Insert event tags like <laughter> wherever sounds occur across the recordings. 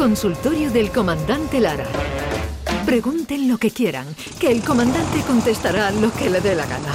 Consultorio del Comandante Lara. Pregunten lo que quieran, que el comandante contestará lo que le dé la gana.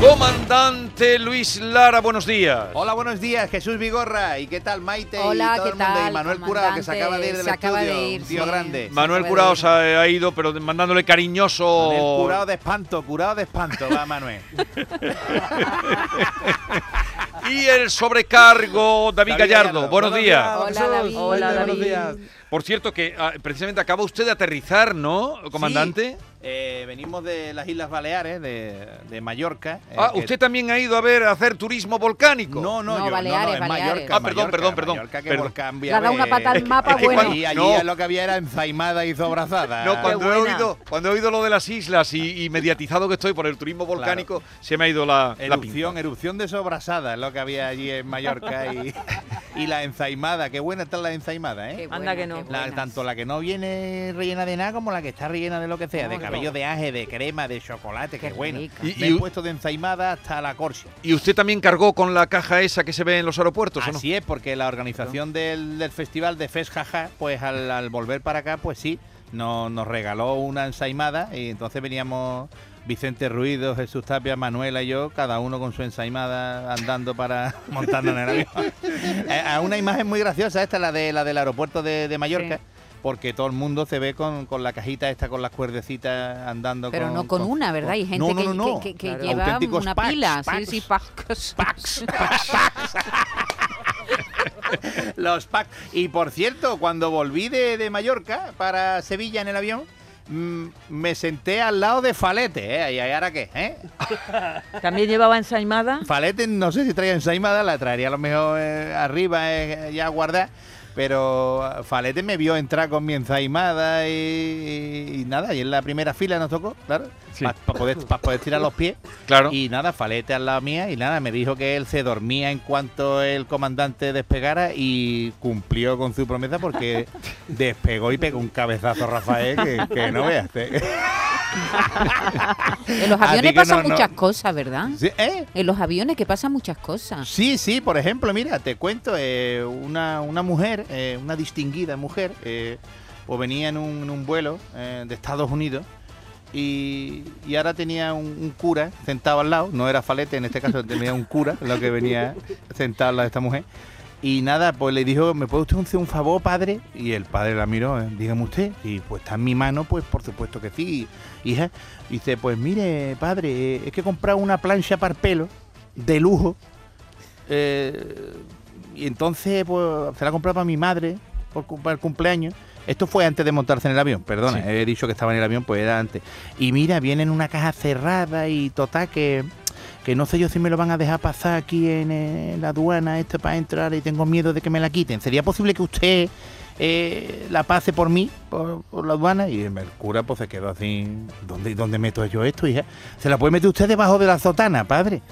Comandante Luis Lara, buenos días. Hola, buenos días, Jesús Vigorra. ¿Y qué tal, Maite? Hola, y todo ¿qué el mundo? tal, Y Manuel Curao, que se acaba de ir del Se acaba estudio. de ir, un tío sí. grande. Manuel de se ha, ha ido, pero mandándole cariñoso. Manuel curado de espanto, curado de espanto, va Manuel. <laughs> Y el sobrecargo, David, David Gallardo. Gallardo. Buenos, Buenos días. días. Hola, David. Hola, David. días. Por cierto, que ah, precisamente acaba usted de aterrizar, ¿no, comandante? Sí, eh, venimos de las Islas Baleares, de, de Mallorca. eh, Ah, usted también ha ido a ver a hacer turismo volcánico. No, no, No, yo, Baleares, no, no, en Baleares. Mallorca. Ah, perdón, perdón, perdón, Mallorca, que perdón. volcán Le ha dado una viaje. pata al mapa, <laughs> es que bueno. cuando- Y allí No. lo que había era enzaimada y sobrazada. No, cuando he, oído, cuando he oído lo de las islas y, y mediatizado que estoy por el turismo volcánico, se me ha ido la, la Erupción, erupción de sobrasada es lo que había allí en Mallorca y, <laughs> y la enzaimada. Qué buena está la enzaimada, ¿eh? Qué Anda que no. La- tanto la que no viene rellena de nada como la que está rellena de lo que sea, de cabello no. de aje, de crema, de chocolate, qué, Qué bueno. Y- Me y- he puesto de enzaimada hasta la corsia. ¿Y usted también cargó con la caja esa que se ve en los aeropuertos o no? Así es, porque la organización del, del festival de Fes Jaja, pues al, al volver para acá, pues sí, nos, nos regaló una ensaimada y entonces veníamos Vicente Ruido, Jesús Tapia, Manuela y yo, cada uno con su ensaimada andando para <laughs> montando en el avión. <laughs> Eh, a una imagen muy graciosa esta, la de la del aeropuerto de, de Mallorca. Sí. Porque todo el mundo se ve con, con la cajita esta, con las cuerdecitas andando. Pero no con una, ¿verdad? Hay gente No, no, que, no, no. que- que- que Claro. lleva una packs, pila. packs. Sí, sí, <laughs> packs. packs, packs. Los packs. Y por cierto, cuando volví de, de Mallorca para Sevilla en el avión, me senté al lado de Falete, ¿eh? ¿Y ahora qué? ¿eh? <laughs> También llevaba ensaimada. Falete, no sé si traía ensaimada, la traería a lo mejor eh, arriba eh, ya guardar. Pero Falete me vio entrar con mi ensaimada y, y nada, y en la primera fila nos tocó, claro, Sí. para poder, pa poder tirar los pies. <laughs> Claro. Y nada, Falete al lado mía y nada, me dijo que él se dormía en cuanto el comandante despegara y cumplió con su promesa porque <laughs> despegó y pegó un cabezazo a Rafael que, que no <laughs> veas. <laughs> En los aviones pasan no, muchas cosas, ¿verdad? Sí, ¿eh? En los aviones que pasan muchas cosas. Sí, sí, por ejemplo, mira, te cuento, eh, una, una mujer, eh, una distinguida mujer, pues venía en un, en un vuelo de Estados Unidos y, y ahora tenía un, un cura sentado al lado, no era falete, en este caso <laughs> tenía un cura, lo que venía sentado al lado de esta mujer. Y nada, pues le dijo, ¿me puede usted hacer un favor, padre? Y el padre la miró, eh, dígame usted. Y pues está en mi mano, pues por supuesto que sí, hija. Y dice, pues mire, padre, eh, es que he comprado una plancha para el pelo de lujo eh, y entonces, pues, se la comprado para mi madre por, para el cumpleaños. Esto fue antes de montarse en el avión, perdona, Sí. he dicho que estaba en el avión, pues era antes. Y mira, viene en una caja cerrada y total que, que no sé yo si me lo van a dejar pasar aquí en, eh, la aduana este para entrar y tengo miedo de que me la quiten. ¿Sería posible que usted eh, la pase por mí, por, por la aduana? Y el cura pues se quedó así, ¿dónde, ¿dónde meto yo esto, hija? ¿Se la puede meter usted debajo de la sotana, padre?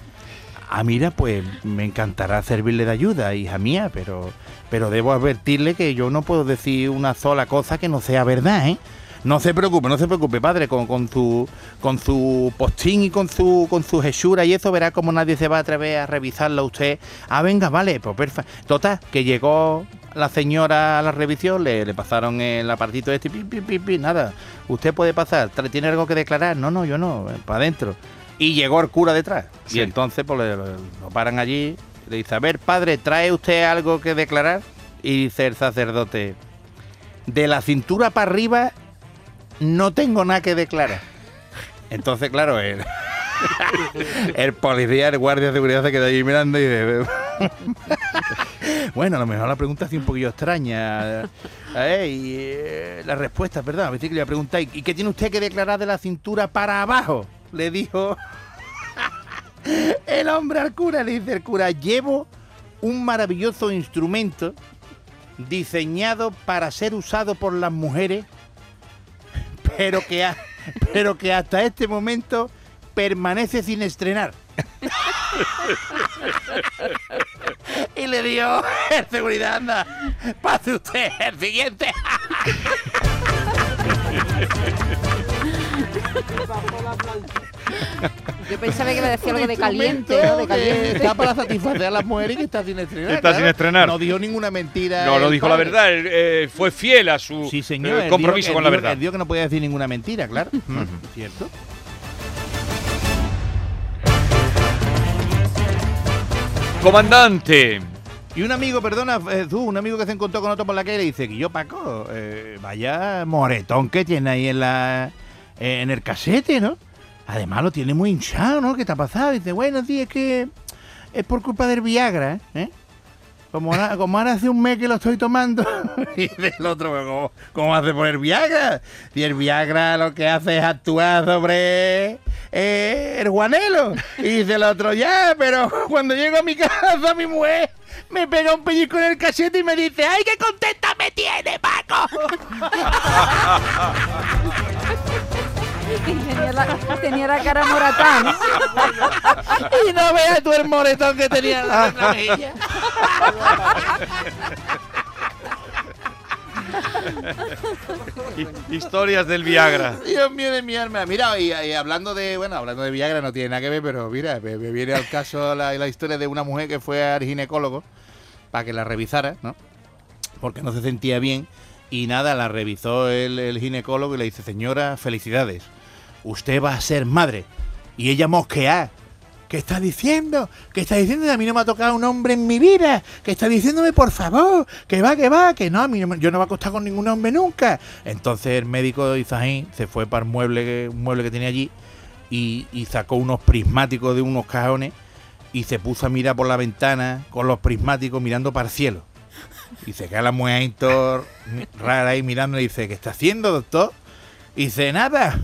Ah, mira, pues me encantará servirle de ayuda, hija mía, pero, pero debo advertirle que yo no puedo decir una sola cosa que no sea verdad, ¿eh? No se preocupe, no se preocupe, padre, con, con su con su postín y con su con su hechura y eso verá como nadie se va a atrever a revisarlo a usted. Ah, venga, vale, pues perfecto. Total, que llegó la señora a la revisión, le, le pasaron el apartito este, pi, pi, pi, pi, nada. Usted puede pasar, ¿tiene algo que declarar? No, no, yo no, para adentro. Y llegó el cura detrás. Sí. Y entonces pues le- lo paran allí, le dice, a ver, padre, ¿trae usted algo que declarar? Y dice el sacerdote, de la cintura para arriba no tengo nada que declarar. Entonces, claro, <laughs> el, policía, el guardia de seguridad se queda allí mirando y dice... <laughs> bueno, a lo mejor la pregunta es un poquillo extraña. Eh, y eh, la respuesta, ¿verdad? A veces que le preguntáis, ¿y qué tiene usted que declarar de la cintura para abajo? Le dijo <laughs> el hombre al cura, le dice el cura, llevo un maravilloso instrumento diseñado para ser usado por las mujeres, pero que, ha- pero que hasta este momento permanece sin estrenar. y le dio el seguridad, anda, pase usted el siguiente. <laughs> Yo pensaba que iba a decir algo de caliente, ¿no? De caliente. Está para satisfacer a las mujeres y que está sin estrenar. Está sin estrenar. No dijo ninguna mentira. No, no dijo la padre. verdad, él, eh, fue fiel a su Sí, señor. eh, él compromiso dijo- con él la verdad. Él dijo que no podía decir ninguna mentira, claro. Mm, ¿Cierto? Comandante, Y un amigo, perdona, eh, tú, un amigo que se encontró con otro por la calle le dice que yo, Paco, eh, vaya moretón que tiene ahí en la eh, en el casete, ¿no? Además lo tiene muy hinchado, ¿no? ¿Qué te ha pasado? dice, bueno, sí, es que es por culpa del Viagra, ¿eh? Como ahora, como hace un mes que lo estoy tomando. <laughs> y dice el otro, "¿Pero ¿cómo, ¿cómo hace por el Viagra? Y el Viagra lo que hace es actuar sobre eh, el guanelo. Y dice el otro, ya, pero cuando llego a mi casa, mi mujer me pega un pellizco en el cachete y me dice, ¡ay, qué contenta me tiene, Paco! <laughs> <laughs> Tenía la, tenía la cara moratá, ¿no? <laughs> y no veas tú el moretón que tenía en la, en la mejilla. historias del Viagra. Dios mío de mi alma. Mira, y, y hablando de, bueno, hablando de Viagra no tiene nada que ver, pero mira, me, me viene al caso la, la historia de una mujer que fue al ginecólogo para que la revisara, ¿no? Porque no se sentía bien. Y nada, la revisó el, el ginecólogo y le dice, señora, felicidades. Usted va a ser madre. Y ella mosquea. ¿Qué está diciendo? ¿Qué está diciendo? A mí no me ha tocado un hombre en mi vida. ¿Qué está diciéndome, por favor? Que va, que va, que no, a mí no yo no me he acostado con ningún hombre nunca. Entonces el médico de Izajín se fue para el mueble, un mueble que tenía allí y, y sacó unos prismáticos de unos cajones y se puso a mirar por la ventana con los prismáticos mirando para el cielo. Y se queda la mujer rara ahí mirando y dice, ¿qué está haciendo, doctor? Y dice, nada.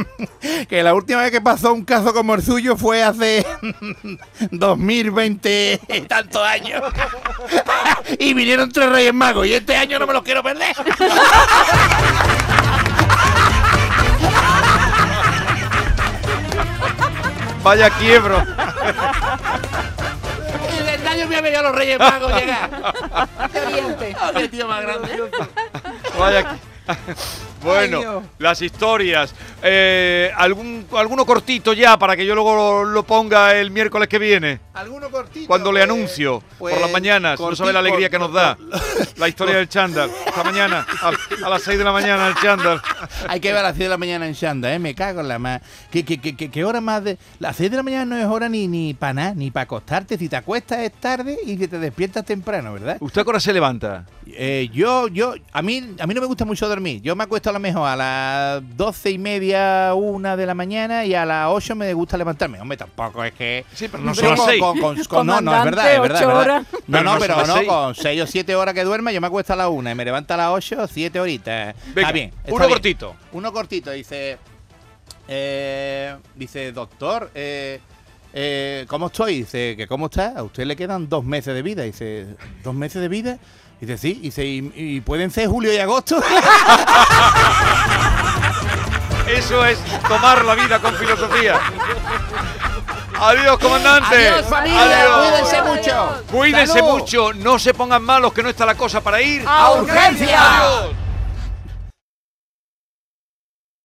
<laughs> que la última vez que pasó un caso como el suyo fue hace <laughs> 2020 y <laughs> tantos años. y vinieron tres reyes magos y este año no me los quiero perder. Vaya quiebro. y del año me había los reyes magos llegar. Oriente. Oh, qué tío más grande. Vaya Bueno, Ay, las historias. Eh, algún, alguno cortito ya para que yo luego lo, lo ponga el miércoles que viene. ¿Alguno cortito? Cuando le Pues- anuncio pues, por las mañanas. No sabe la cortito, alegría que nos da. <laughs> La historia del chándal. Esta mañana, a, a las 6 de la mañana, el chándal. Hay que ver a las 6 de la mañana en Shanda, ¿eh? Me cago en la más. ¿Qué, qué, qué, qué- qué hora más de.? Las 6 de la mañana no es hora ni, ni para nada, ni para acostarte. Si te acuestas es tarde y que te despiertas temprano, ¿verdad? ¿Usted a qué hora se levanta? Eh, yo, yo, a mí, a mí no me gusta mucho dormir. Yo me acuesto a lo mejor a las doce y media, una de la mañana y a las 8 me gusta levantarme. Hombre, tampoco es que. Sí, pero no son las con- 6. con- con- con- no, no, es verdad, es verdad. es verdad. horas. No, no, pero las no, con 6 o 7 horas que duerma, yo me acuesto a la 1 y me levanto a las 8, 7 horitas. Venga, está bien. está uno bien. Cortito. Uno cortito, dice. eh, dice, doctor, eh, eh, ¿cómo estoy? Dice, que ¿cómo está? A usted le quedan dos meses de vida. Dice, ¿dos meses de vida? Dice, sí. Dice, ¿y, y pueden ser julio y agosto? <laughs> Eso es tomar la vida con filosofía. Adiós, comandante. Adiós, familia. Adiós. Cuídense mucho. Cuídense Salud. mucho. No se pongan malos, que no está la cosa para ir. ¡A urgencia! Adiós.